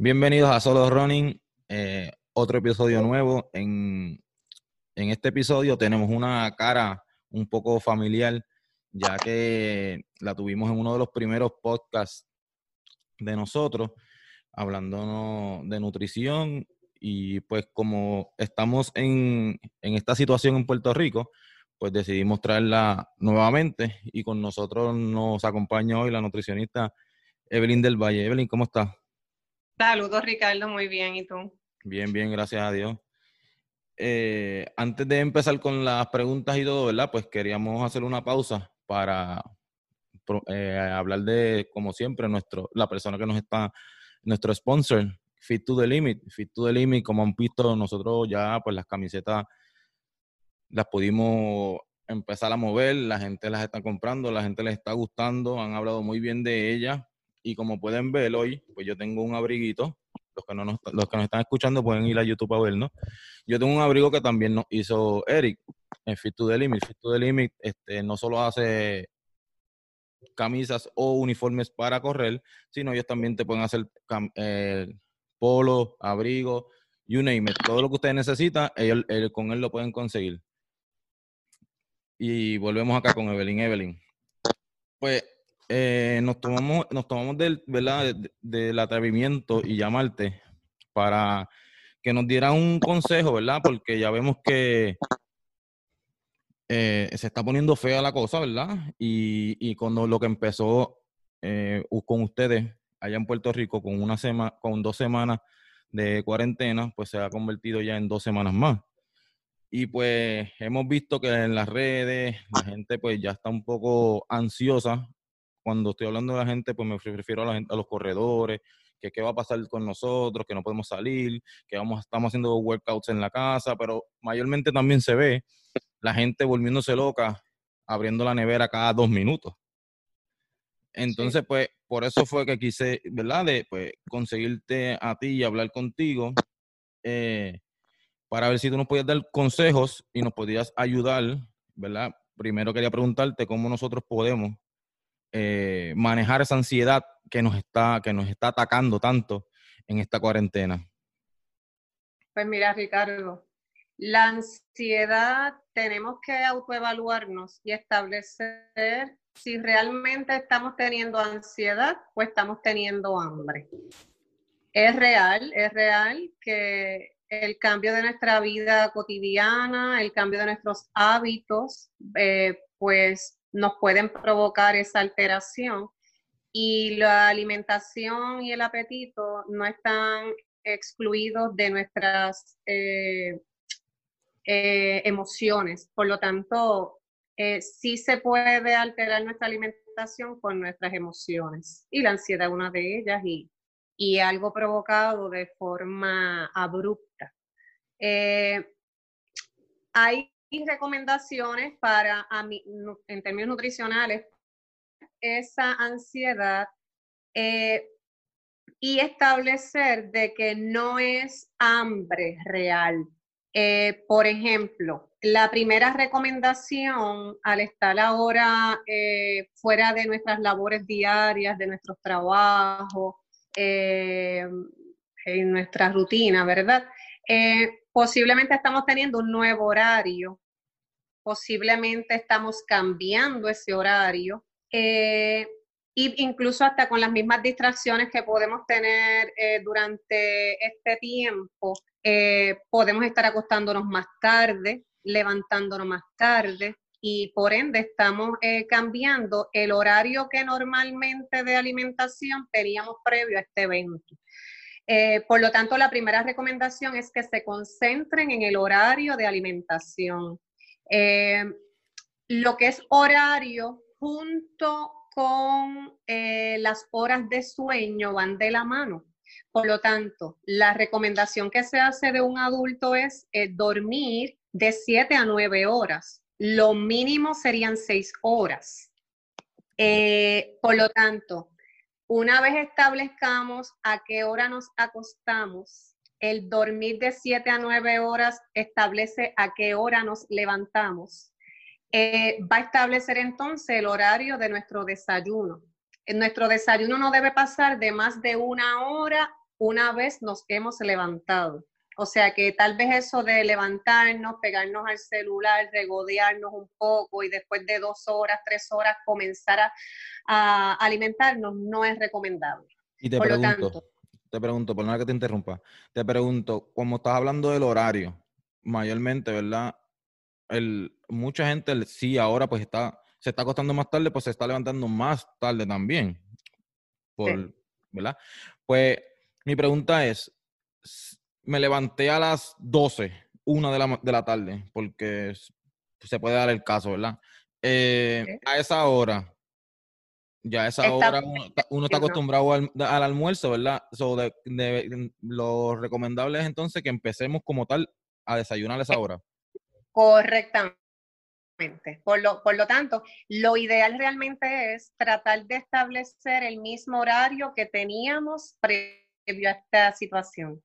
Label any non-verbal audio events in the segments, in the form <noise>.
Bienvenidos a Solo Running, eh, otro episodio nuevo. En, en este episodio tenemos una cara un poco familiar, ya que la tuvimos en uno de los primeros podcasts de nosotros, hablando de nutrición y pues como estamos en, en esta situación en Puerto Rico, pues decidimos traerla nuevamente y con nosotros nos acompaña hoy la nutricionista Evelyn del Valle. Evelyn, ¿cómo estás? Saludos, Ricardo, muy bien. ¿Y tú? Bien, bien, gracias a Dios. Eh, antes de empezar con las preguntas y todo, ¿verdad? Pues queríamos hacer una pausa para eh, hablar de, como siempre, nuestro, la persona que nos está, nuestro sponsor, Fit to the Limit. Fit to the Limit, como han visto, nosotros ya, pues las camisetas las pudimos empezar a mover, la gente las está comprando, la gente les está gustando, han hablado muy bien de ellas y como pueden ver hoy, pues yo tengo un abriguito. Los que, no nos, los que nos están escuchando pueden ir a YouTube a verlo. Yo tengo un abrigo que también nos hizo Eric en Fit to the Limit. Fit to the Limit este, no solo hace camisas o uniformes para correr, sino ellos también te pueden hacer eh, polo, abrigo, you name it. Todo lo que ustedes necesitan, ellos, con él lo pueden conseguir. Y volvemos acá con Evelyn. Evelyn. Pues eh, nos tomamos, nos tomamos del, ¿verdad? del atrevimiento y llamarte para que nos diera un consejo, ¿verdad? Porque ya vemos que eh, se está poniendo fea la cosa, ¿verdad? Y, y cuando lo que empezó eh, con ustedes allá en Puerto Rico con una semana, con dos semanas de cuarentena, pues se ha convertido ya en dos semanas más. Y pues hemos visto que en las redes la gente pues ya está un poco ansiosa cuando estoy hablando de la gente, pues me refiero a, la gente, a los corredores, que qué va a pasar con nosotros, que no podemos salir, que vamos, estamos haciendo workouts en la casa, pero mayormente también se ve la gente volviéndose loca, abriendo la nevera cada dos minutos. Entonces, pues, por eso fue que quise, ¿verdad? De pues, conseguirte a ti y hablar contigo eh, para ver si tú nos podías dar consejos y nos podías ayudar, ¿verdad? Primero quería preguntarte cómo nosotros podemos eh, manejar esa ansiedad que nos, está, que nos está atacando tanto en esta cuarentena? Pues mira, Ricardo, la ansiedad tenemos que autoevaluarnos y establecer si realmente estamos teniendo ansiedad o estamos teniendo hambre. Es real, es real que el cambio de nuestra vida cotidiana, el cambio de nuestros hábitos, eh, pues nos pueden provocar esa alteración y la alimentación y el apetito no están excluidos de nuestras eh, eh, emociones. Por lo tanto, eh, sí se puede alterar nuestra alimentación con nuestras emociones y la ansiedad es una de ellas y, y algo provocado de forma abrupta. hay y recomendaciones para, en términos nutricionales, esa ansiedad eh, y establecer de que no es hambre real. Eh, por ejemplo, la primera recomendación al estar ahora eh, fuera de nuestras labores diarias, de nuestros trabajos, en nuestra rutina, ¿verdad? Posiblemente estamos teniendo un nuevo horario, posiblemente estamos cambiando ese horario, e incluso hasta con las mismas distracciones que podemos tener eh, durante este tiempo, eh, podemos estar acostándonos más tarde, levantándonos más tarde, y por ende estamos cambiando el horario que normalmente de alimentación teníamos previo a este evento. Eh, por lo tanto, la primera recomendación es que se concentren en el horario de alimentación. Eh, lo que es horario junto con eh, las horas de sueño van de la mano. Por lo tanto, la recomendación que se hace de un adulto es dormir de 7 a 9 horas. Lo mínimo serían 6 horas. por lo tanto, una vez establezcamos a qué hora nos acostamos, el dormir de 7 a 9 horas establece a qué hora nos levantamos. Eh, va a establecer entonces el horario de nuestro desayuno. nuestro desayuno no debe pasar de más de una hora una vez nos hemos levantado. O sea que tal vez eso de levantarnos, pegarnos al celular, regodearnos un poco y después de dos horas, tres horas comenzar a, alimentarnos no es recomendable. Y te pregunto, te pregunto, por nada que te interrumpa, te pregunto, como estás hablando del horario, mayormente, ¿verdad? El, mucha gente sí ahora pues está, se está acostando más tarde, pues se está levantando más tarde también. Por, ¿Verdad? Pues mi pregunta es, me levanté a las 12, una de la, de la tarde, porque se puede dar el caso, ¿verdad? Eh, a esa hora, ya a esa hora uno, está acostumbrado al, almuerzo, ¿verdad? lo recomendable es entonces que empecemos como tal a desayunar a esa hora. Correctamente. Por lo, por lo tanto, lo ideal realmente es tratar de establecer el mismo horario que teníamos previo a esta situación.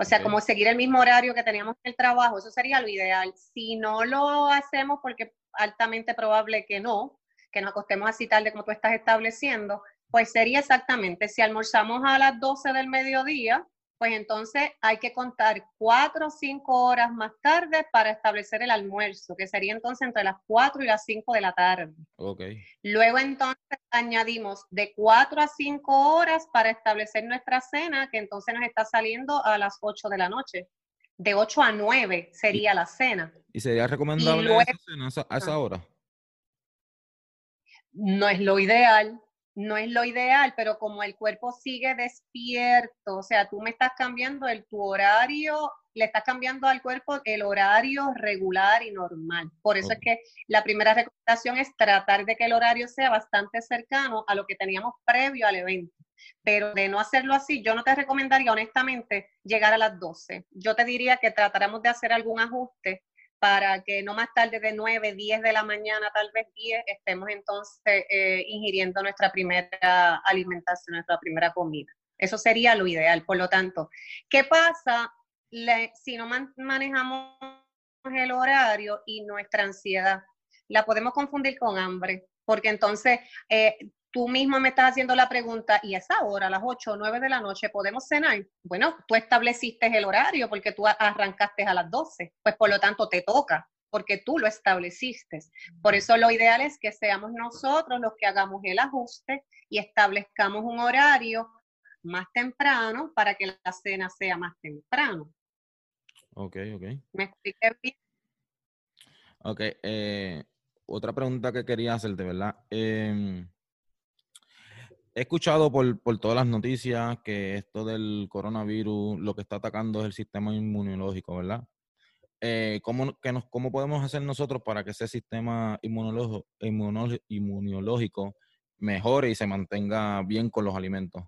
O sea, como seguir el mismo horario que teníamos en el trabajo, eso sería lo ideal. Si no lo hacemos, porque altamente probable que no, que nos acostemos así tarde como tú estás estableciendo, pues sería exactamente, si almorzamos a las 12 del mediodía, pues entonces hay que contar cuatro o cinco horas más tarde para establecer el almuerzo, que sería entonces entre las cuatro y las cinco de la tarde. Okay. Luego entonces añadimos de cuatro a cinco horas para establecer nuestra cena, que entonces nos está saliendo a las ocho de la noche. De ocho a nueve sería la cena. ¿Y sería recomendable esa cena a esa hora? No es lo ideal, no es lo ideal, pero como el cuerpo sigue despierto, o sea, tú me estás cambiando el tu horario, le estás cambiando al cuerpo el horario regular y normal. Por eso es que la primera recomendación es tratar de que el horario sea bastante cercano a lo que teníamos previo al evento. Pero de no hacerlo así, yo no te recomendaría honestamente llegar a las 12. Yo te diría que tratáramos de hacer algún ajuste para que no más tarde de 9, 10 de la mañana, tal vez 10, estemos entonces eh, ingiriendo nuestra primera alimentación, nuestra primera comida. Eso sería lo ideal. Por lo tanto, ¿qué pasa si no manejamos el horario y nuestra ansiedad? La podemos confundir con hambre, porque entonces eh, tú mismo me estás haciendo la pregunta, ¿y a esa hora, a las 8 o 9 de la noche, podemos cenar? Bueno, tú estableciste el horario porque tú arrancaste a las 12, pues por lo tanto te toca, porque tú lo estableciste. Por eso lo ideal es que seamos nosotros los que hagamos el ajuste y establezcamos un horario más temprano para que la cena sea más temprano. Ok, ok. ¿Me expliqué bien? Ok, eh, otra pregunta que quería hacerte, ¿verdad? Eh, he escuchado por, todas las noticias que esto del coronavirus lo que está atacando es el sistema inmunológico, ¿verdad? Eh, ¿cómo, nos, ¿Cómo podemos hacer nosotros para que ese sistema inmunológico, inmunológico mejore y se mantenga bien con los alimentos?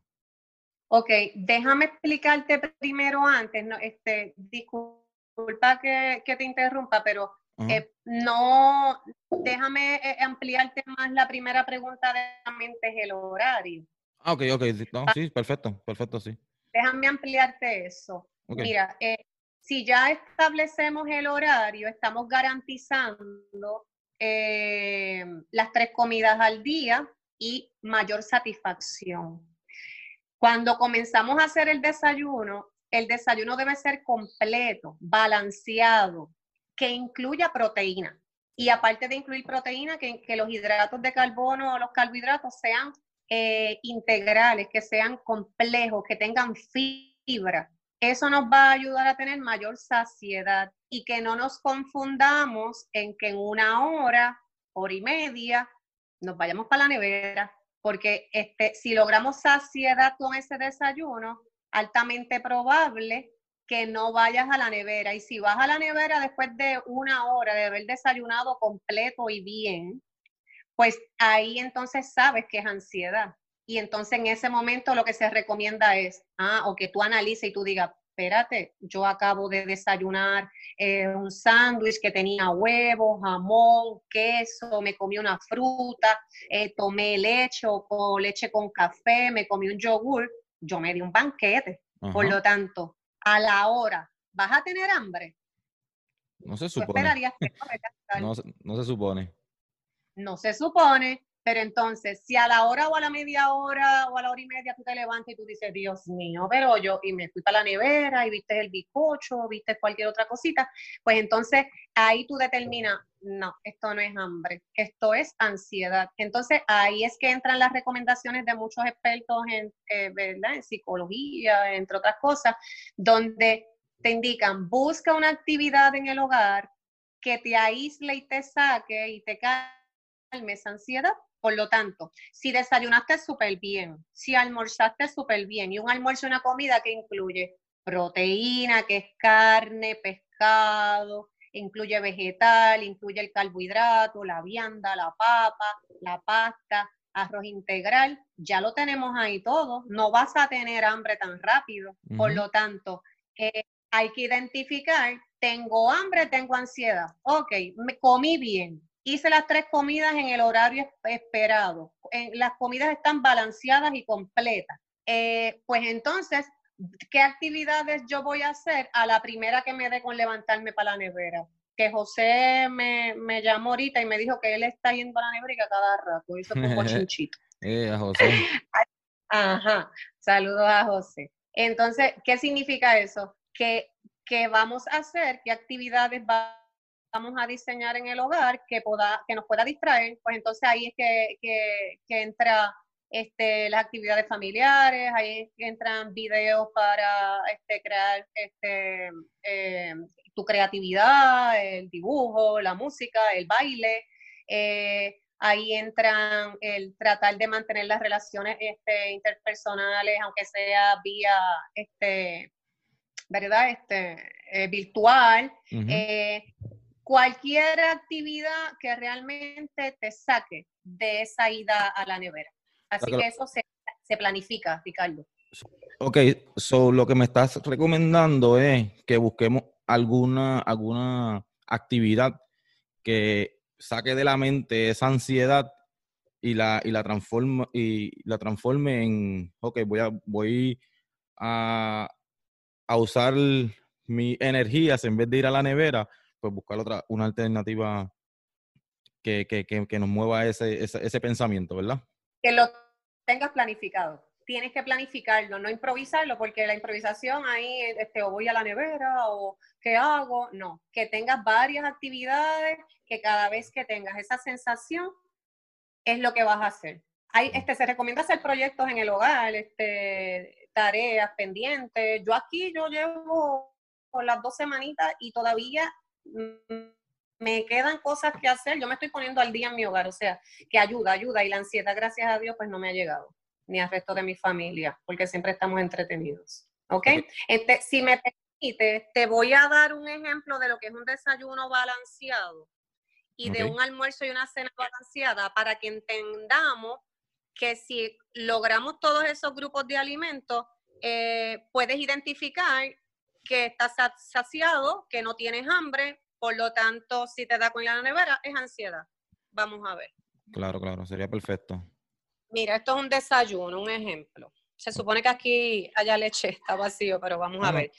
Ok, déjame explicarte primero antes, no, este, disculpa que, que te interrumpa, pero eh, no, déjame eh, ampliarte más la primera pregunta de la mente, es el horario. Ah, ok, ok, sí, perfecto, perfecto, sí. Déjame ampliarte eso. Mira, eh, si ya establecemos el horario, estamos garantizando las tres comidas al día y mayor satisfacción. Cuando comenzamos a hacer el desayuno, el desayuno debe ser completo, balanceado, que incluya proteína. Y aparte de incluir proteína, que, los hidratos de carbono o los carbohidratos sean eh, integrales, que sean complejos, que tengan fibra. Eso nos va a ayudar a tener mayor saciedad y que no nos confundamos en que en una hora, hora y media, nos vayamos para la nevera, porque este, si logramos saciedad con ese desayuno, altamente probable que no vayas a la nevera. Y si vas a la nevera después de una hora de haber desayunado completo y bien, pues ahí entonces sabes que es ansiedad. Y entonces en ese momento lo que se recomienda es, ah, o que tú analices y tú digas, espérate, yo acabo de desayunar eh, un sándwich que tenía huevos, jamón, queso, me comí una fruta, eh, tomé leche o, leche con café, me comí un yogur, yo me di un banquete. Por lo tanto, a la hora, ¿vas a tener hambre? No se supone. <laughs> no, se supone. No se supone. Pero entonces, si a la hora o a la media hora o a la hora y media tú te levantas y tú dices, Dios mío, pero yo, y me fui para la nevera y viste el bizcocho, viste cualquier otra cosita, pues entonces ahí tú determinas, no, esto no es hambre, esto es ansiedad. Entonces ahí es que entran las recomendaciones de muchos expertos en, eh, ¿verdad? en psicología, entre otras cosas, donde te indican, busca una actividad en el hogar que te aísle y te saque y te calme esa ansiedad. Por lo tanto, si desayunaste súper bien, si almorzaste súper bien, y un almuerzo y una comida que incluye proteína, que es carne, pescado, incluye vegetal, incluye el carbohidrato, la vianda, la papa, la pasta, arroz integral, ya lo tenemos ahí todo, no vas a tener hambre tan rápido. Por lo tanto, eh, hay que identificar, tengo hambre, tengo ansiedad. Ok, me comí bien, hice las tres comidas en el horario esperado, las comidas están balanceadas y completas. Eh, pues entonces, ¿qué actividades yo voy a hacer a la primera que me dé con levantarme para la nevera? Que José me, me llamó ahorita y me dijo que él está yendo a la nevera cada rato, hizo un <laughs> chinchito. eh, a José. Ajá, saludos a José. Entonces, ¿qué significa eso? Que, que vamos a hacer, qué actividades vamos a diseñar en el hogar que, pueda, que nos pueda distraer, pues entonces ahí es que, que, que entra este, las actividades familiares, ahí entran videos para este, crear este, eh, tu creatividad, el dibujo, la música, el baile. Eh, ahí entran el tratar de mantener las relaciones este, interpersonales, aunque sea vía, este, ¿verdad? Este, eh, virtual. cualquier actividad que realmente te saque de esa ida a la nevera. Así que eso se, planifica, Ricardo. Ok, so lo que me estás recomendando es que busquemos alguna, alguna actividad que saque de la mente esa ansiedad y la, y la transforme, y la transforme en, ok, voy a, voy a, a usar mis energías en vez de ir a la nevera, pues buscar otra, una alternativa que, que, que, que nos mueva ese, ese, ese pensamiento, ¿verdad? Que lo tengas planificado. Tienes que planificarlo, no improvisarlo, porque la improvisación ahí, este, o voy a la nevera, o qué hago, no, que tengas varias actividades, que cada vez que tengas esa sensación, es lo que vas a hacer. Hay, este, se recomienda hacer proyectos en el hogar, este, tareas pendientes. Yo aquí, yo llevo por las dos semanitas y todavía me quedan cosas que hacer, yo me estoy poniendo al día en mi hogar, o sea, que ayuda, ayuda, y la ansiedad, gracias a Dios, pues no me ha llegado, ni al resto de mi familia, porque siempre estamos entretenidos. ¿Ok? Este, si me permite, te voy a dar un ejemplo de lo que es un desayuno balanceado y de un almuerzo y una cena balanceada para que entendamos que si logramos todos esos grupos de alimentos, eh, puedes identificar que estás saciado, que no tienes hambre, por lo tanto, si te da con la nevera, es ansiedad. Vamos a ver. Claro, claro, sería perfecto. Mira, esto es un desayuno, un ejemplo. Se supone que aquí haya leche, está vacío, pero vamos a ver.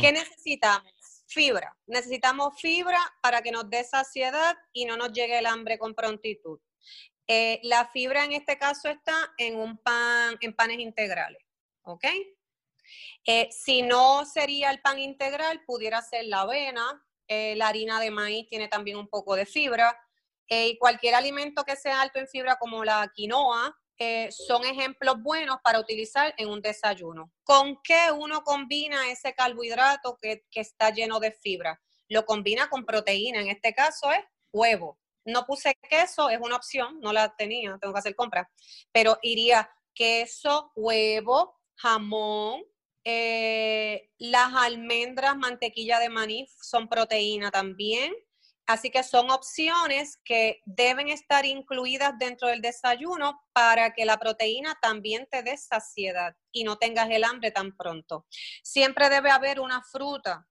¿Qué necesitamos? Fibra. Necesitamos fibra para que nos dé saciedad y no nos llegue el hambre con prontitud. Eh, la fibra en este caso está en un pan, en panes integrales, ¿ok? Eh, si no sería el pan integral, pudiera ser la avena, eh, la harina de maíz tiene también un poco de fibra. Eh, y cualquier alimento que sea alto en fibra como la quinoa eh, son ejemplos buenos para utilizar en un desayuno. ¿Con qué uno combina ese carbohidrato que, está lleno de fibra? Lo combina con proteína, en este caso es huevo. No puse queso, es una opción, no la tenía, tengo que hacer compras, pero iría queso, huevo, jamón, eh, las almendras, mantequilla de maní son proteína también. Así que son opciones que deben estar incluidas dentro del desayuno para que la proteína también te dé saciedad y no tengas el hambre tan pronto. Siempre debe haber una fruta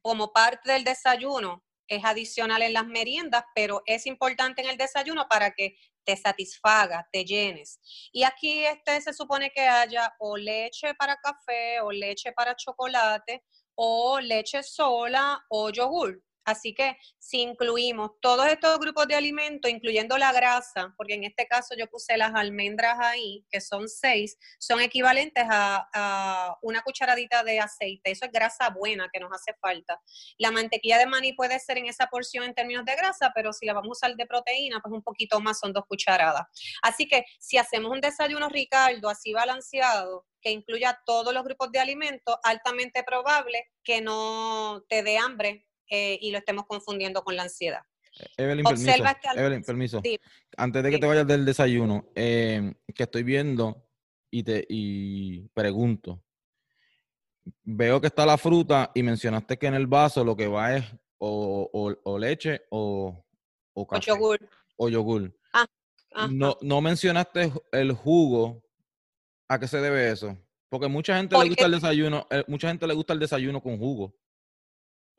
como parte del desayuno. Es adicional en las meriendas, pero es importante en el desayuno para que te satisfaga, te llenes. Y aquí este se supone que haya o leche para café o leche para chocolate o leche sola o yogur. Así que si incluimos todos estos grupos de alimentos, incluyendo la grasa, porque en este caso yo puse las almendras ahí, que son seis, son equivalentes a, una cucharadita de aceite. Eso es grasa buena que nos hace falta. La mantequilla de maní puede ser en esa porción en términos de grasa, pero si la vamos a usar de proteína, pues un poquito más, son dos cucharadas. Así que si hacemos un desayuno Ricardo así balanceado, que incluya todos los grupos de alimentos, altamente probable que no te dé hambre eh, y lo estemos confundiendo con la ansiedad. Evelyn, permiso. Evelyn, permiso. Antes de que te vayas del desayuno, eh, que estoy viendo y te y pregunto. Veo que está la fruta y mencionaste que en el vaso lo que va es o, leche o, o, o yogur. O yogur. Ah, no, no mencionaste el jugo. ¿A qué se debe eso? Porque mucha gente le gusta el desayuno, eh, mucha gente le gusta el desayuno con jugo.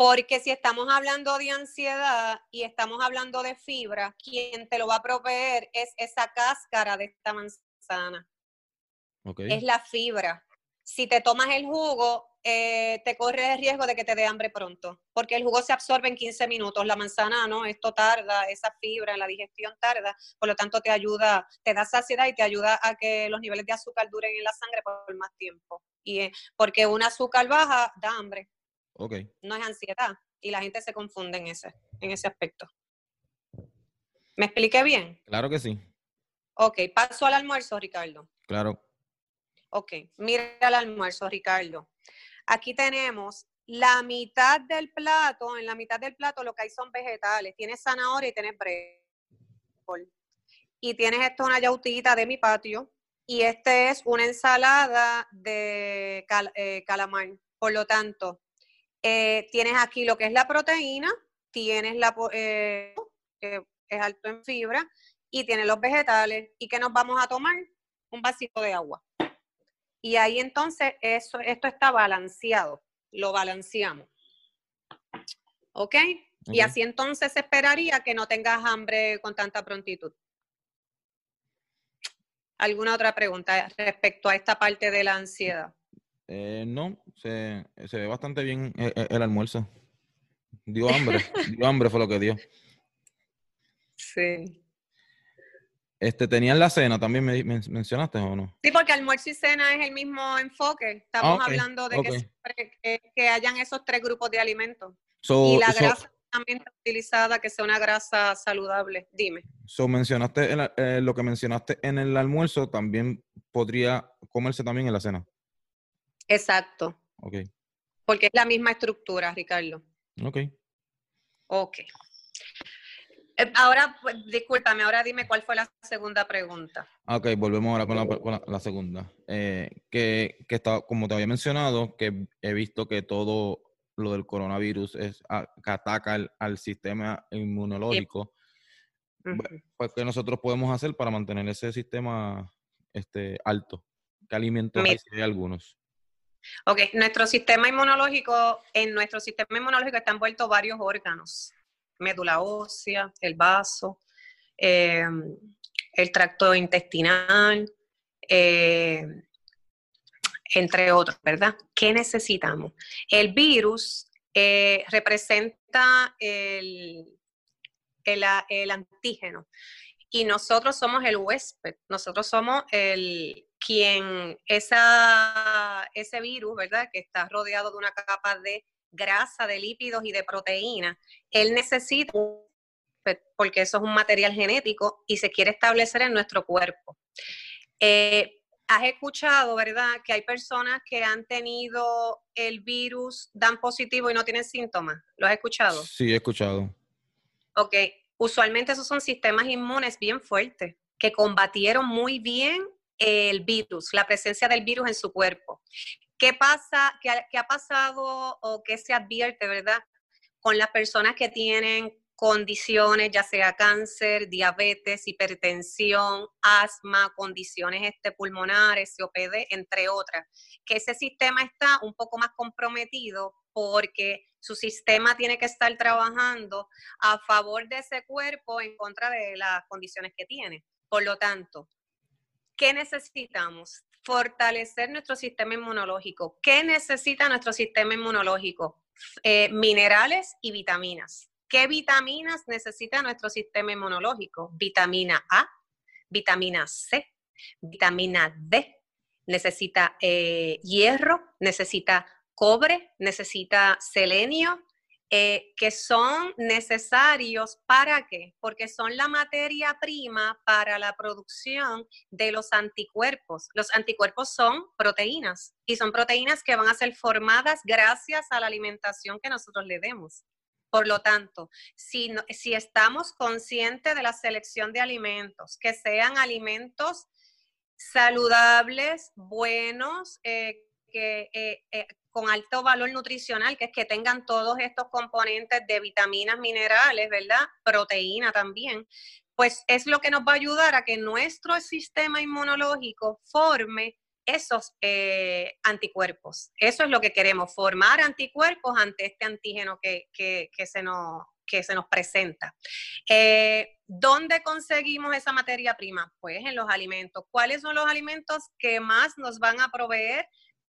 Porque si estamos hablando de ansiedad y estamos hablando de fibra, quien te lo va a proveer es esa cáscara de esta manzana. Es la fibra. Si te tomas el jugo, eh, te corre el riesgo de que te dé hambre pronto, porque el jugo se absorbe en 15 minutos, la manzana no, esto tarda, esa fibra, la digestión tarda, por lo tanto te ayuda, te da saciedad y te ayuda a que los niveles de azúcar duren en la sangre por más tiempo. Y eh, porque un azúcar baja da hambre. No es ansiedad. Y la gente se confunde en ese, en ese aspecto. ¿Me expliqué bien? Claro que sí. Ok, paso al almuerzo, Ricardo. Claro. Ok, mira el almuerzo, Ricardo. Aquí tenemos la mitad del plato, en la mitad del plato lo que hay son vegetales. Tienes zanahoria y tienes brécol. Y tienes esto una yautita de mi patio. Y este es una ensalada de eh, calamar. Por lo tanto, eh, tienes aquí lo que es la proteína, tienes la eh, que es alto en fibra y tienes los vegetales. ¿Y qué nos vamos a tomar? Un vasito de agua. Y ahí entonces eso, esto está balanceado, lo balanceamos. ¿Ok? Y así entonces esperaría que no tengas hambre con tanta prontitud. ¿Alguna otra pregunta respecto a esta parte de la ansiedad? Eh, no, se, se, ve bastante bien el, el, almuerzo. Dio hambre, <laughs> dio hambre fue lo que dio. Sí. Este, ¿Tenían la cena también me, mencionaste o no? Sí, porque almuerzo y cena es el mismo enfoque. Estamos ah, hablando de que, que, hayan esos tres grupos de alimentos. y la grasa también está utilizada, que sea una grasa saludable. Dime. So, mencionaste eh, lo que mencionaste en el almuerzo, también podría comerse también en la cena. Exacto. Ok. Porque es la misma estructura, Ricardo. Ok. Ok. Eh, ahora, pues, discúlpame, ahora dime cuál fue la segunda pregunta. Ok, volvemos ahora con la, segunda. Eh, que, que está, como te había mencionado, que he visto que todo lo del coronavirus es que ataca al, sistema inmunológico. Pues, ¿qué nosotros podemos hacer para mantener ese sistema este, alto? ¿Qué alimentos hay algunos? Ok, nuestro sistema inmunológico, en nuestro sistema inmunológico están envueltos varios órganos, médula ósea, el vaso, eh, el tracto intestinal, eh, entre otros, ¿verdad? ¿Qué necesitamos? El virus eh, representa el, el, antígeno y nosotros somos el huésped, nosotros somos el, quien esa, ese virus, ¿verdad? Que está rodeado de una capa de grasa, de lípidos y de proteína, él necesita, porque eso es un material genético y se quiere establecer en nuestro cuerpo. Eh, has escuchado, ¿verdad? Que hay personas que han tenido el virus, dan positivo y no tienen síntomas. ¿Lo has escuchado? Sí, he escuchado. Ok, usualmente esos son sistemas inmunes bien fuertes, que combatieron muy bien el virus, la presencia del virus en su cuerpo. ¿Qué pasa, qué, ha pasado o qué se advierte, verdad, con las personas que tienen condiciones, ya sea cáncer, diabetes, hipertensión, asma, condiciones este, pulmonares, COPD, entre otras, que ese sistema está un poco más comprometido porque su sistema tiene que estar trabajando a favor de ese cuerpo en contra de las condiciones que tiene. Por lo tanto, ¿qué necesitamos? Fortalecer nuestro sistema inmunológico. ¿Qué necesita nuestro sistema inmunológico? eh, minerales y vitaminas. ¿Qué vitaminas necesita nuestro sistema inmunológico? Vitamina A, vitamina C, vitamina D, necesita eh, hierro, necesita cobre, necesita selenio, eh, que son necesarios para qué? Porque son la materia prima para la producción de los anticuerpos. Los anticuerpos son proteínas y son proteínas que van a ser formadas gracias a la alimentación que nosotros le demos. Por lo tanto, si, si estamos conscientes de la selección de alimentos, que sean alimentos saludables, buenos, eh, que, eh, con alto valor nutricional, que es que tengan todos estos componentes de vitaminas, minerales, ¿verdad? Proteína también, pues es lo que nos va a ayudar a que nuestro sistema inmunológico forme esos eh, anticuerpos. Eso es lo que queremos, formar anticuerpos ante este antígeno que, se, nos, que se nos presenta. Eh, ¿Dónde conseguimos esa materia prima? Pues en los alimentos. ¿Cuáles son los alimentos que más nos van a proveer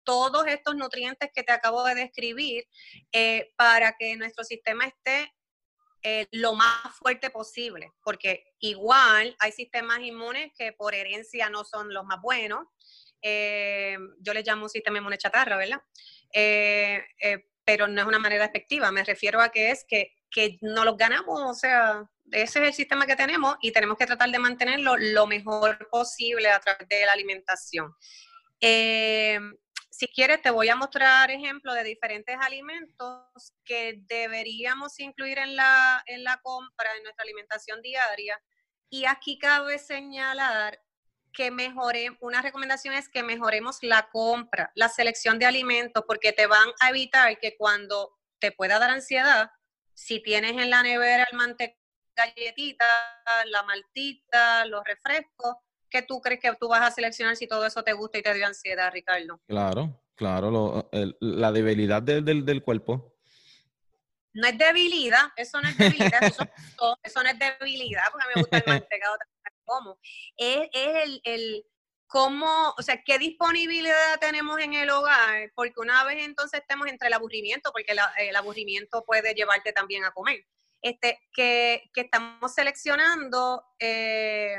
todos estos nutrientes que te acabo de describir eh, para que nuestro sistema esté eh, lo más fuerte posible, porque igual hay sistemas inmunes que por herencia no son los más buenos. Eh, yo les llamo sistema inmune chatarra, ¿verdad? pero no es una manera efectiva. Me refiero a que es que, que no los ganamos, o sea, ese es el sistema que tenemos y tenemos que tratar de mantenerlo lo mejor posible a través de la alimentación. Si quieres, te voy a mostrar ejemplos de diferentes alimentos que deberíamos incluir en la, en la compra, en nuestra alimentación diaria. Y aquí cabe señalar que mejore, una recomendación es que mejoremos la compra, la selección de alimentos, porque te van a evitar que cuando te pueda dar ansiedad, si tienes en la nevera el manteca galletita, la maltita, los refrescos, ¿qué tú crees que tú vas a seleccionar si todo eso te gusta y te dio ansiedad, Ricardo? Claro, claro, la debilidad del, cuerpo. No es debilidad, eso no es debilidad, eso, <laughs> no es debilidad, porque a mí me gusta el mantecado como. Es, el, el cómo, o sea, qué disponibilidad tenemos en el hogar, porque una vez entonces estemos entre el aburrimiento, porque el aburrimiento puede llevarte también a comer, este, que, que estamos seleccionando eh,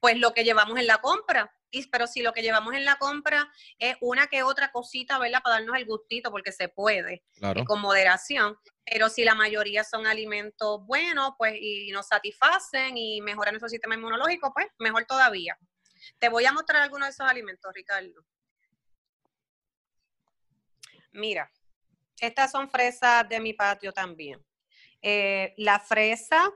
pues lo que llevamos en la compra. Y, pero si lo que llevamos en la compra es una que otra cosita, ¿verdad? Para darnos el gustito, porque se puede, con moderación. Pero si la mayoría son alimentos buenos, pues, y nos satisfacen y mejoran nuestro sistema inmunológico, pues, mejor todavía. Te voy a mostrar algunos de esos alimentos, Ricardo. Mira, estas son fresas de mi patio también. Eh, la fresa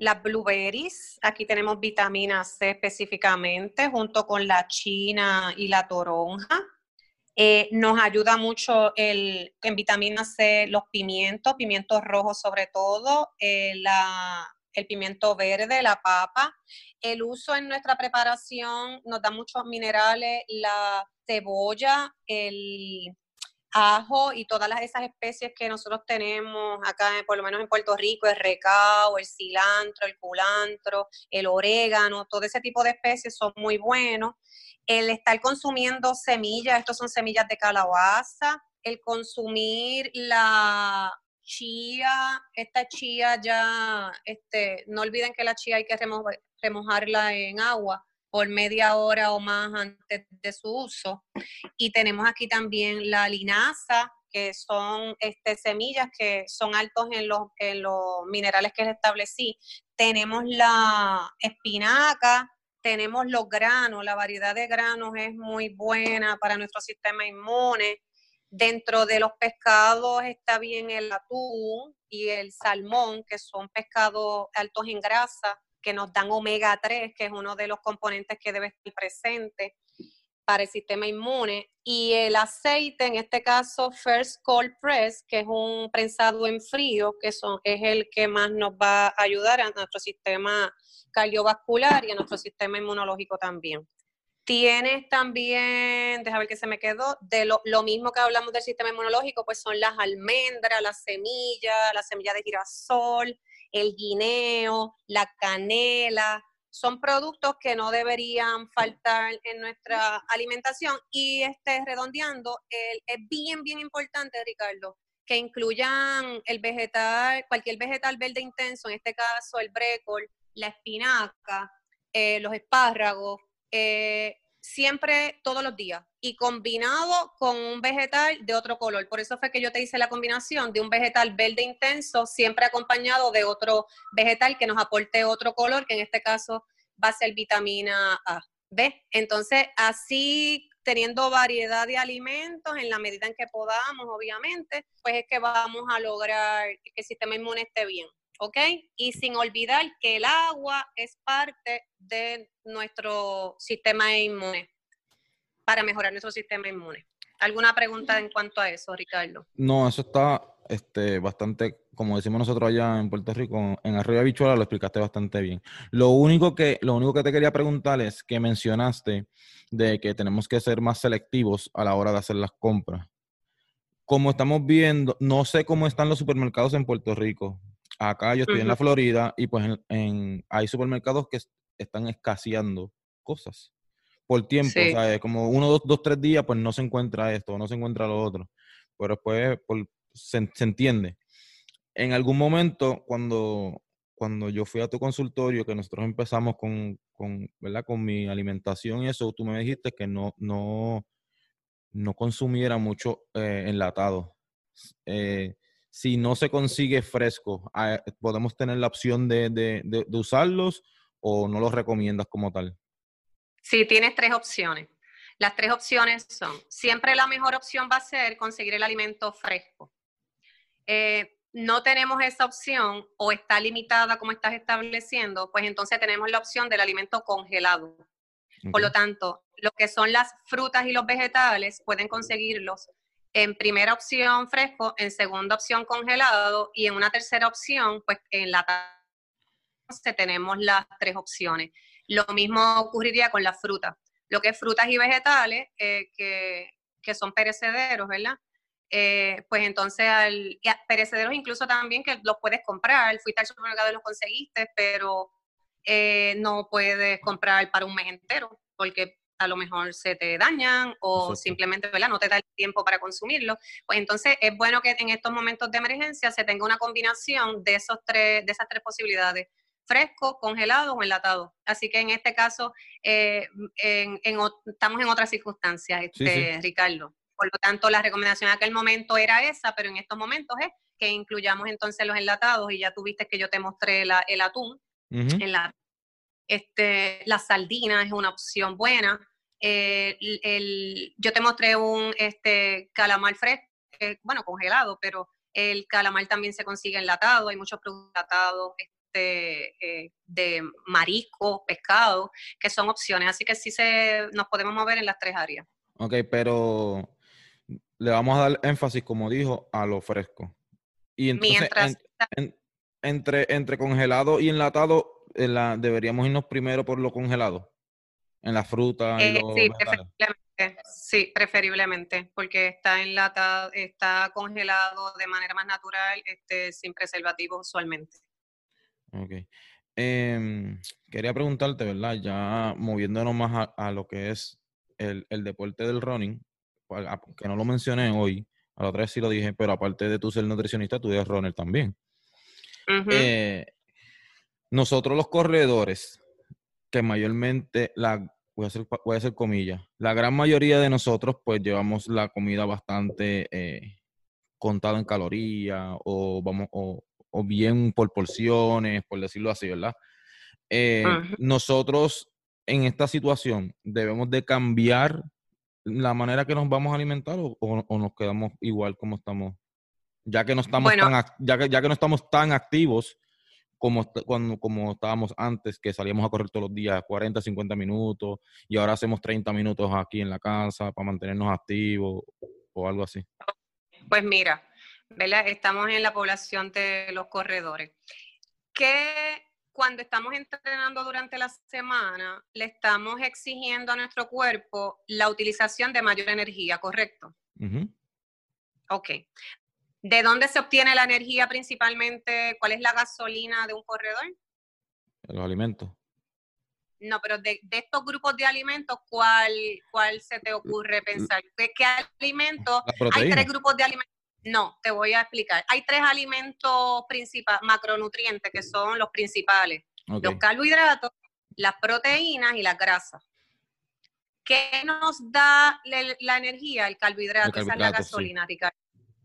las blueberries, aquí tenemos vitamina C específicamente, junto con la china y la toronja. Eh, nos ayuda mucho el, en vitamina C los pimientos, pimientos rojos sobre todo, eh, el pimiento verde, la papa. El uso en nuestra preparación nos da muchos minerales, la cebolla, el ajo y todas las, esas especies que nosotros tenemos acá, por lo menos en Puerto Rico, el recao, el cilantro, el culantro, el orégano, todo ese tipo de especies son muy buenos. El estar consumiendo semillas, estos son semillas de calabaza, el consumir la chía, esta chía ya, este, no olviden que la chía hay que remojarla en agua por media hora o más antes de su uso. Y tenemos aquí también la linaza, que son este, semillas que son altos en los, en los minerales que les establecí. Tenemos la espinaca, tenemos los granos, la variedad de granos es muy buena para nuestro sistema inmune. Dentro de los pescados está bien el atún y el salmón, que son pescados altos en grasa que nos dan omega 3, que es uno de los componentes que debe estar presente para el sistema inmune. Y el aceite, en este caso First Cold Press, que es un prensado en frío, que son, es el que más nos va a ayudar a nuestro sistema cardiovascular y a nuestro sistema inmunológico también. Tienes también, déjame ver qué se me quedó, de lo, lo, mismo que hablamos del sistema inmunológico, pues son las almendras, las semillas, la semilla de girasol, el guineo, la canela, son productos que no deberían faltar en nuestra alimentación. Y este, redondeando, es bien, bien importante, Ricardo, que incluyan el vegetal, cualquier vegetal verde intenso, en este caso el brécol, la espinaca, eh, los espárragos, eh, siempre todos los días y combinado con un vegetal de otro color. Por eso fue que yo te hice la combinación de un vegetal verde intenso, siempre acompañado de otro vegetal que nos aporte otro color, que en este caso va a ser vitamina A. ¿Ves? Entonces, así teniendo variedad de alimentos en la medida en que podamos, obviamente, pues es que vamos a lograr que el sistema inmune esté bien. ¿Ok? Y sin olvidar que el agua es parte de nuestro sistema inmune, para mejorar nuestro sistema inmune. ¿Alguna pregunta en cuanto a eso, Ricardo? No, eso está este, bastante, como decimos nosotros allá en Puerto Rico, en Arriba Bichuela lo explicaste bastante bien. Lo único que, lo único que te quería preguntar es que mencionaste de que tenemos que ser más selectivos a la hora de hacer las compras. Como estamos viendo, no sé cómo están los supermercados en Puerto Rico, Acá yo estoy en la Florida y pues en, hay supermercados que están escaseando cosas por tiempo, o sea, como uno, dos, dos, tres días, pues no se encuentra esto, no se encuentra lo otro. Pero después se, entiende. En algún momento, cuando, cuando yo fui a tu consultorio, que nosotros empezamos con, con, ¿verdad? con mi alimentación y eso, tú me dijiste que no, no, no consumiera mucho eh, enlatado. Eh, si no se consigue fresco, ah, ¿podemos tener la opción de, usarlos o no los recomiendas como tal? Sí, tienes tres opciones. Las tres opciones son, siempre la mejor opción va a ser conseguir el alimento fresco. Eh, no tenemos esa opción o está limitada como estás estableciendo, pues entonces tenemos la opción del alimento congelado. Por lo tanto, lo que son las frutas y los vegetales pueden conseguirlos en primera opción fresco, en segunda opción congelado y en una tercera opción, pues en la tenemos las tres opciones. Lo mismo ocurriría con las frutas. Lo que es frutas y vegetales, eh, que, son perecederos, ¿verdad? Eh, pues entonces, al, perecederos incluso también que los puedes comprar, fuiste al supermercado y los conseguiste, pero eh, no puedes comprar para un mes entero, porque a lo mejor se te dañan o simplemente ¿verdad? no te da el tiempo para consumirlo, pues entonces es bueno que en estos momentos de emergencia se tenga una combinación de, esos tres, de esas tres posibilidades, fresco, congelado o enlatado. Así que en este caso eh, estamos en otras circunstancias, este, Ricardo. Por lo tanto, la recomendación en aquel momento era esa, pero en estos momentos es que incluyamos entonces los enlatados y ya tuviste que yo te mostré el atún. en la, este, la sardina es una opción buena. Eh, el, yo te mostré un este, calamar fresco, eh, bueno, congelado, pero el calamar también se consigue enlatado, hay muchos productos enlatados este, eh, de marisco, pescado, que son opciones, así que sí se, nos podemos mover en las tres áreas. Ok, pero le vamos a dar énfasis, como dijo, a lo fresco. Y entonces, entre, entre congelado y enlatado, la, deberíamos irnos primero por lo congelado en la fruta. Y eh, sí, preferiblemente, sí, preferiblemente, porque está enlatado, está congelado de manera más natural, este, sin preservativos usualmente. Ok. Em, quería preguntarte, ¿verdad? Ya moviéndonos más a, lo que es el, deporte del running, que no lo mencioné hoy, a la otra vez sí lo dije, pero aparte de tú ser nutricionista, tú eres runner también. Eh, nosotros los corredores, que mayormente la voy a hacer, voy a hacer comillas, la gran mayoría de nosotros pues llevamos la comida bastante eh, contada en calorías o vamos o, bien por porciones, por decirlo así, ¿verdad? Eh, nosotros en esta situación debemos de cambiar la manera que nos vamos a alimentar o, nos quedamos igual como estamos, ya que no estamos tan, ya que, ya que no estamos tan activos como, cuando, como estábamos antes, que salíamos a correr todos los días 40, 50 minutos, y ahora hacemos 30 minutos aquí en la casa para mantenernos activos o algo así? Pues mira, ¿verdad? estamos en la población de los corredores. Que cuando estamos entrenando durante la semana, le estamos exigiendo a nuestro cuerpo la utilización de mayor energía, ¿correcto? Ok. ¿De dónde se obtiene la energía principalmente? ¿Cuál es la gasolina de un corredor? Los alimentos. No, pero de, estos grupos de alimentos, ¿cuál, ¿cuál se te ocurre pensar? ¿Qué, qué alimentos? Hay tres grupos de alimentos. No, te voy a explicar. Hay tres alimentos principales, macronutrientes, que son los principales. Los carbohidratos, las proteínas y las grasas. ¿Qué nos da la energía? El carbohidrato, esa es la gasolina,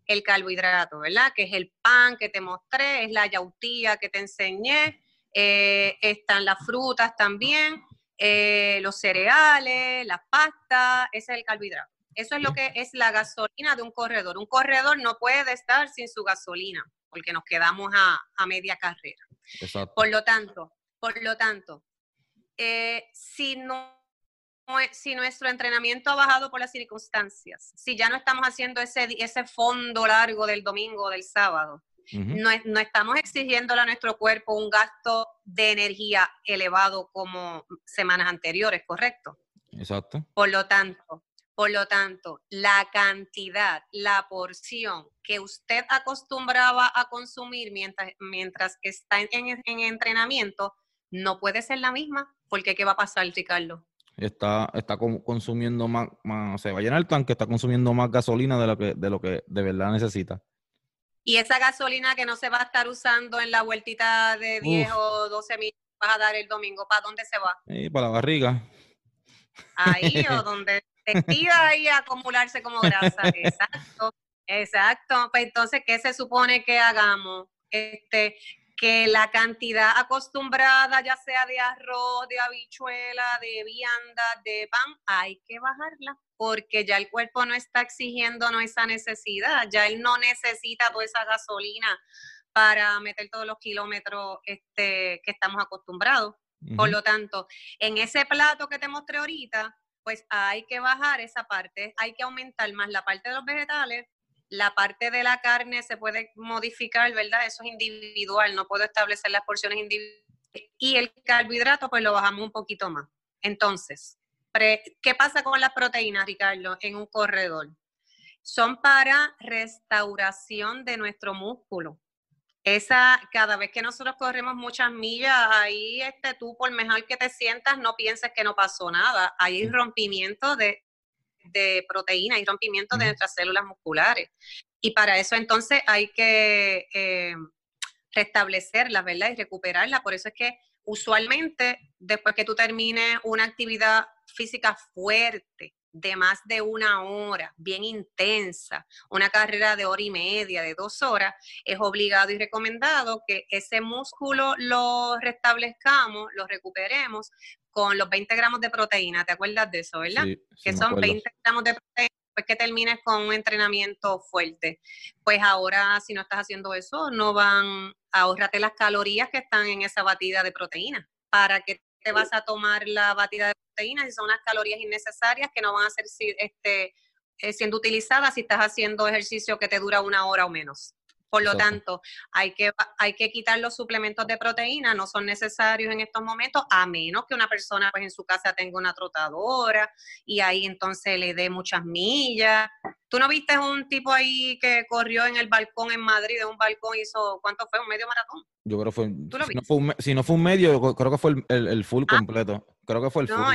El carbohidrato, ¿verdad? Que es el pan que te mostré, es la yautía que te enseñé, eh, están las frutas también, eh, los cereales, las pastas, ese es el carbohidrato. Eso es lo que es la gasolina de un corredor. Un corredor no puede estar sin su gasolina, porque nos quedamos a, media carrera. Por lo tanto, por lo tanto, eh, si no si nuestro entrenamiento ha bajado por las circunstancias, si ya no estamos haciendo ese, ese fondo largo del domingo o del sábado, no, no, estamos exigiéndole a nuestro cuerpo un gasto de energía elevado como semanas anteriores, ¿correcto? Exacto. Por lo tanto, por lo tanto, la cantidad, la porción que usted acostumbraba a consumir mientras, mientras está en, en entrenamiento no puede ser la misma, porque ¿qué va a pasar, Ricardo? Está, está consumiendo más, más, se va a llenar el tanque, está consumiendo más gasolina de lo que, de lo que de verdad necesita. Y esa gasolina que no se va a estar usando en la vueltita de 10 o 12 mil vas a dar el domingo, ¿para dónde se va? para la barriga. Ahí, o <laughs> donde decida ahí a acumularse como grasa. <laughs> Exacto, exacto. Pues entonces, ¿qué se supone que hagamos? Este, que la cantidad acostumbrada, ya sea de arroz, de habichuela, de vianda, de pan, hay que bajarla porque ya el cuerpo no está exigiendo no esa necesidad, ya él no necesita toda esa gasolina para meter todos los kilómetros este, que estamos acostumbrados. Por lo tanto, en ese plato que te mostré ahorita, pues hay que bajar esa parte, hay que aumentar más la parte de los vegetales la parte de la carne se puede modificar, ¿verdad? Eso es individual, no puedo establecer las porciones individuales. Y el carbohidrato, pues lo bajamos un poquito más. Entonces, ¿qué pasa con las proteínas, Ricardo, en un corredor? Son para restauración de nuestro músculo. Esa, cada vez que nosotros corremos muchas millas, ahí este, tú por mejor que te sientas, no pienses que no pasó nada. Hay rompimiento de de proteína y rompimiento de nuestras células musculares. Y para eso entonces hay que eh, restablecerlas, ¿verdad? Y recuperarlas. Por eso es que usualmente después que tú termines una actividad física fuerte, de más de una hora, bien intensa, una carrera de hora y media, de dos horas, es obligado y recomendado que ese músculo lo restablezcamos, lo recuperemos con los 20 gramos de proteína, ¿te acuerdas de eso, verdad? que son 20 gramos de proteína después que termines con un entrenamiento fuerte. Pues ahora, si no estás haciendo eso, no van, a ahorrarte las calorías que están en esa batida de proteína. ¿Para que te vas a tomar la batida de proteína si son unas calorías innecesarias que no van a ser este, eh, siendo utilizadas si estás haciendo ejercicio que te dura una hora o menos? Por lo tanto, hay que, hay que quitar los suplementos de proteína, no son necesarios en estos momentos, a menos que una persona pues en su casa tenga una trotadora y ahí entonces le dé muchas millas. ¿Tú no viste un tipo ahí que corrió en el balcón en Madrid, de un balcón hizo, ¿cuánto fue? ¿Un medio maratón? Yo creo que fue, si, no fue un, si, no fue un, medio, creo que fue el, full ah. completo. Creo que fue el full. No,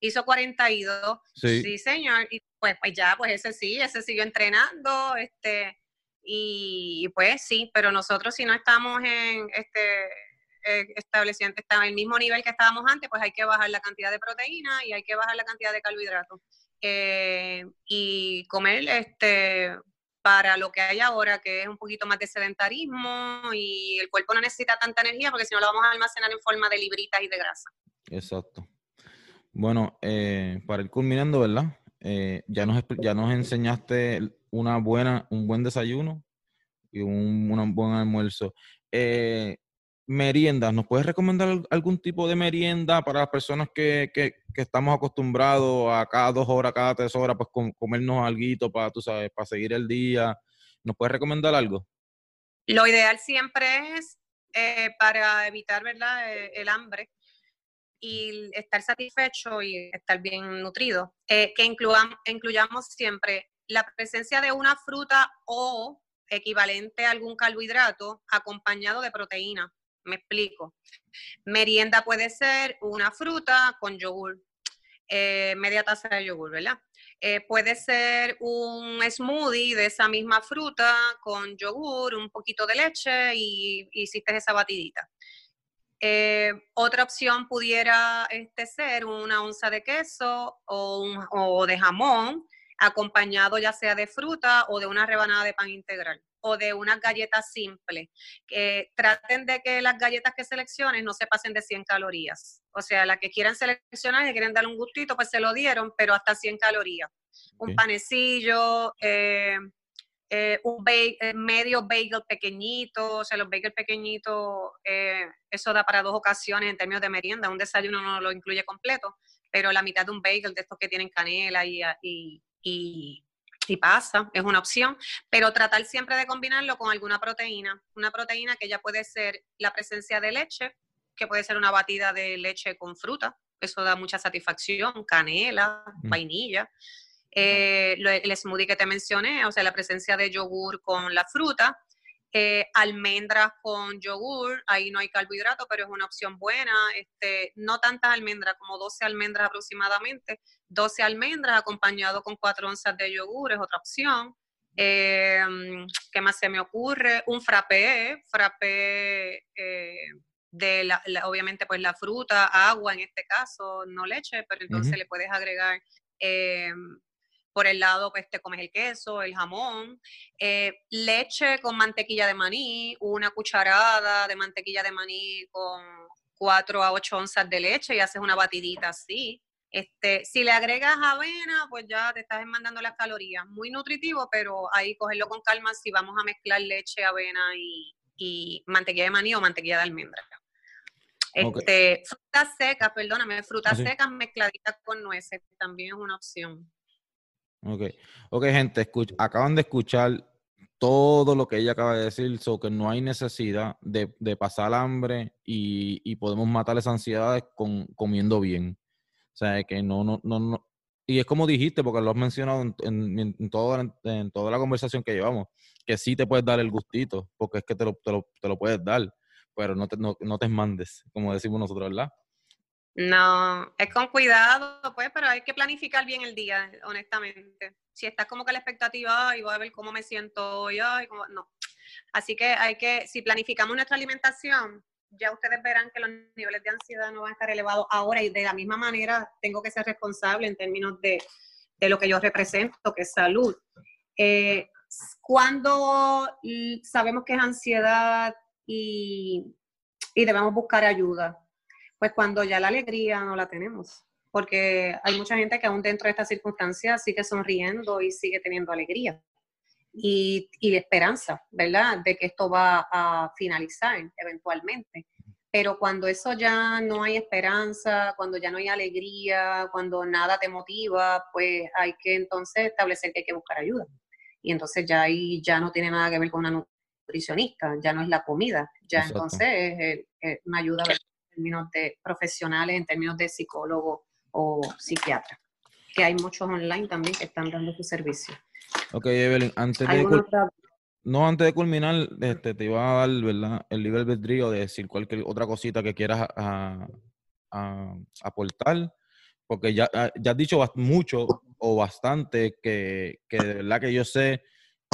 hizo 42. Sí. sí, señor. Y pues, pues ya, pues ese sí, ese siguió entrenando, este y, pues sí, pero nosotros si no estamos en este eh, estableciendo, está el mismo nivel que estábamos antes, pues hay que bajar la cantidad de proteína y hay que bajar la cantidad de carbohidratos. Eh, y comer este para lo que hay ahora, que es un poquito más de sedentarismo y el cuerpo no necesita tanta energía porque si no lo vamos a almacenar en forma de libritas y de grasa. Exacto. Bueno, eh, para ir culminando, ¿verdad? ya, nos, ya nos enseñaste una buena, un buen desayuno y un, buen almuerzo. Eh, meriendas, ¿nos puedes recomendar algún tipo de merienda para las personas que, estamos acostumbrados a cada dos horas, cada tres horas, pues comernos algo para, tú sabes, para seguir el día? ¿Nos puedes recomendar algo? Lo ideal siempre es eh, para evitar ¿verdad? Eh, el hambre y estar satisfecho y estar bien nutrido, que incluyamos siempre la presencia de una fruta o equivalente a algún carbohidrato acompañado de proteína. Me explico. Merienda puede ser una fruta con yogur, eh, media taza de yogur, ¿verdad? Eh, puede ser un smoothie de esa misma fruta con yogur, un poquito de leche y, hiciste esa batidita. Eh, otra opción pudiera este, ser una onza de queso o, o de jamón acompañado ya sea de fruta o de una rebanada de pan integral o de unas galletas simples. Que traten de que las galletas que seleccionen no se pasen de 100 calorías. O sea, las que quieran seleccionar y quieren darle un gustito, pues se lo dieron, pero hasta 100 calorías. Un panecillo, eh, eh, un eh, medio bagel pequeñito, o sea, los bagels pequeñitos, eso da para dos ocasiones en términos de merienda. Un desayuno no lo incluye completo, pero la mitad de un bagel de estos que tienen canela y, y y pasa, es una opción, pero tratar siempre de combinarlo con alguna proteína, una proteína que ya puede ser la presencia de leche, que puede ser una batida de leche con fruta, eso da mucha satisfacción, canela, mm. vainilla, eh, el smoothie que te mencioné, o sea, la presencia de yogur con la fruta, eh, almendras con yogur, ahí no hay carbohidrato, pero es una opción buena. Este, no tantas almendras, como 12 almendras aproximadamente. 12 almendras acompañado con 4 onzas de yogur es otra opción. Eh, ¿Qué más se me ocurre? Un frappé, frappé eh, de la, obviamente pues la fruta, agua en este caso, no leche, pero entonces le puedes agregar por el lado, pues te comes el queso, el jamón, eh, leche con mantequilla de maní, una cucharada de mantequilla de maní con 4 a 8 onzas de leche y haces una batidita así. Este, si le agregas avena, pues ya te estás mandando las calorías. Muy nutritivo, pero ahí cogerlo con calma si vamos a mezclar leche, avena y, y mantequilla de maní o mantequilla de almendra. Este, Frutas secas, perdóname, frutas ah, secas mezcladitas con nueces también es una opción. Ok, ok, gente, acaban de escuchar todo lo que ella acaba de decir, so que no hay necesidad de, de pasar hambre y, podemos matar esas ansiedades con, comiendo bien. O sea, que no, no, no, no. Y es como dijiste, porque lo has mencionado en, en, en toda la conversación que llevamos, que sí te puedes dar el gustito, porque es que te lo, te lo, te lo puedes dar, pero no te, no, no te mandes, como decimos nosotros, ¿verdad? No, es con cuidado, pues, pero hay que planificar bien el día, honestamente. Si estás como que la expectativa, y voy a ver cómo me siento hoy, no. Así que hay que, si planificamos nuestra alimentación, ya ustedes verán que los niveles de ansiedad no van a estar elevados ahora y de la misma manera tengo que ser responsable en términos de, lo que yo represento, que es salud. Eh, cuando sabemos que es ansiedad y, y debemos buscar ayuda, pues cuando ya la alegría no la tenemos, porque hay mucha gente que aún dentro de estas circunstancias sigue sonriendo y sigue teniendo alegría y, esperanza, ¿verdad? De que esto va a finalizar eventualmente. Pero cuando eso ya no hay esperanza, cuando ya no hay alegría, cuando nada te motiva, pues hay que entonces establecer que hay que buscar ayuda. Y entonces ya ahí ya no tiene nada que ver con una nutricionista, ya no es la comida, ya entonces es, una ayuda términos de profesionales, en términos de psicólogo o psiquiatra, que hay muchos online también que están dando su servicio. Ok, Evelyn, antes de, no, antes de culminar, este, te iba a dar ¿verdad? el libre albedrío de decir cualquier otra cosita que quieras aportar, porque ya, ah, ya has dicho mucho o bastante que, que de verdad que yo sé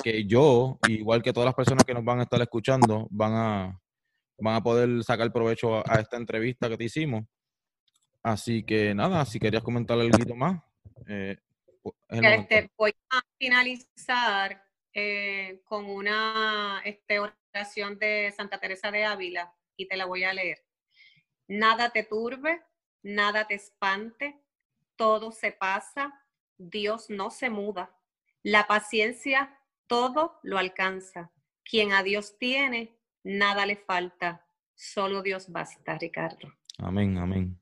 que yo, igual que todas las personas que nos van a estar escuchando, van a, van a poder sacar provecho a, esta entrevista que te hicimos. Así que nada, si querías comentar algo más. Eh, este, voy a finalizar eh, con una este, oración de Santa Teresa de Ávila y te la voy a leer. Nada te turbe, nada te espante, todo se pasa, Dios no se muda. La paciencia todo lo alcanza. Quien a Dios tiene, nada le falta, solo Dios basta, Ricardo. Amén, amén.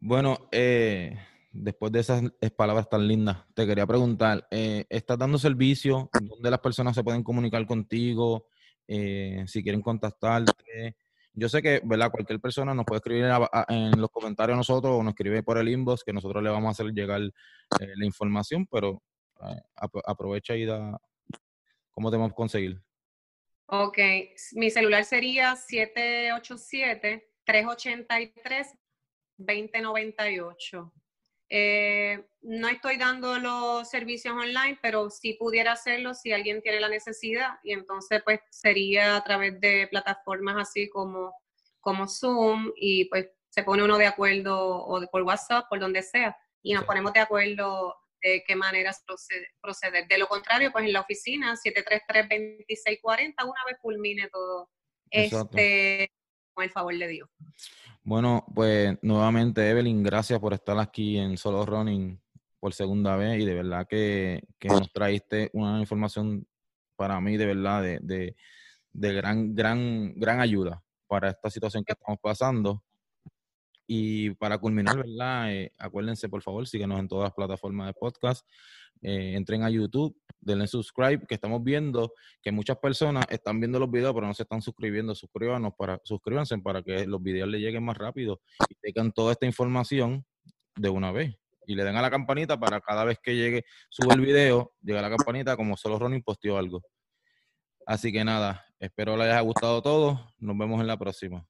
Bueno, eh, después de esas palabras tan lindas, te quería preguntar, eh, ¿estás dando servicio? ¿Dónde las personas se pueden comunicar contigo? Eh, si quieren contactarte. Yo sé que, ¿verdad? Cualquier persona nos puede escribir en los comentarios a nosotros o nos escribe por el inbox que nosotros le vamos a hacer llegar la información, pero aprovecha y da cómo te vamos conseguir. Ok, mi celular sería 787-383-2098. Eh, no estoy dando los servicios online, pero sí pudiera hacerlo si alguien tiene la necesidad y entonces pues sería a través de plataformas así como, como Zoom y pues se pone uno de acuerdo o por WhatsApp, por donde sea, y nos ponemos de acuerdo de qué maneras proceder. De lo contrario, pues en la oficina 733-2640, una vez culmine todo este, con el favor de Dios. Bueno, pues nuevamente, Evelyn, gracias por estar aquí en Solo Running por segunda vez y de verdad que, nos traíste una información para mí de verdad de, de, de gran, gran, gran ayuda para esta situación que estamos pasando. Y para culminar, ¿verdad? Eh, acuérdense, por favor, síguenos en todas las plataformas de podcast. Eh, entren a YouTube, denle subscribe, que estamos viendo que muchas personas están viendo los videos, pero no se están suscribiendo. Suscríbanos para, suscríbanse para que los videos les lleguen más rápido y tengan toda esta información de una vez. Y le den a la campanita para cada vez que llegue, sube el video, llega la campanita como solo Ronnie posteó algo. Así que nada, espero les haya gustado todo. Nos vemos en la próxima.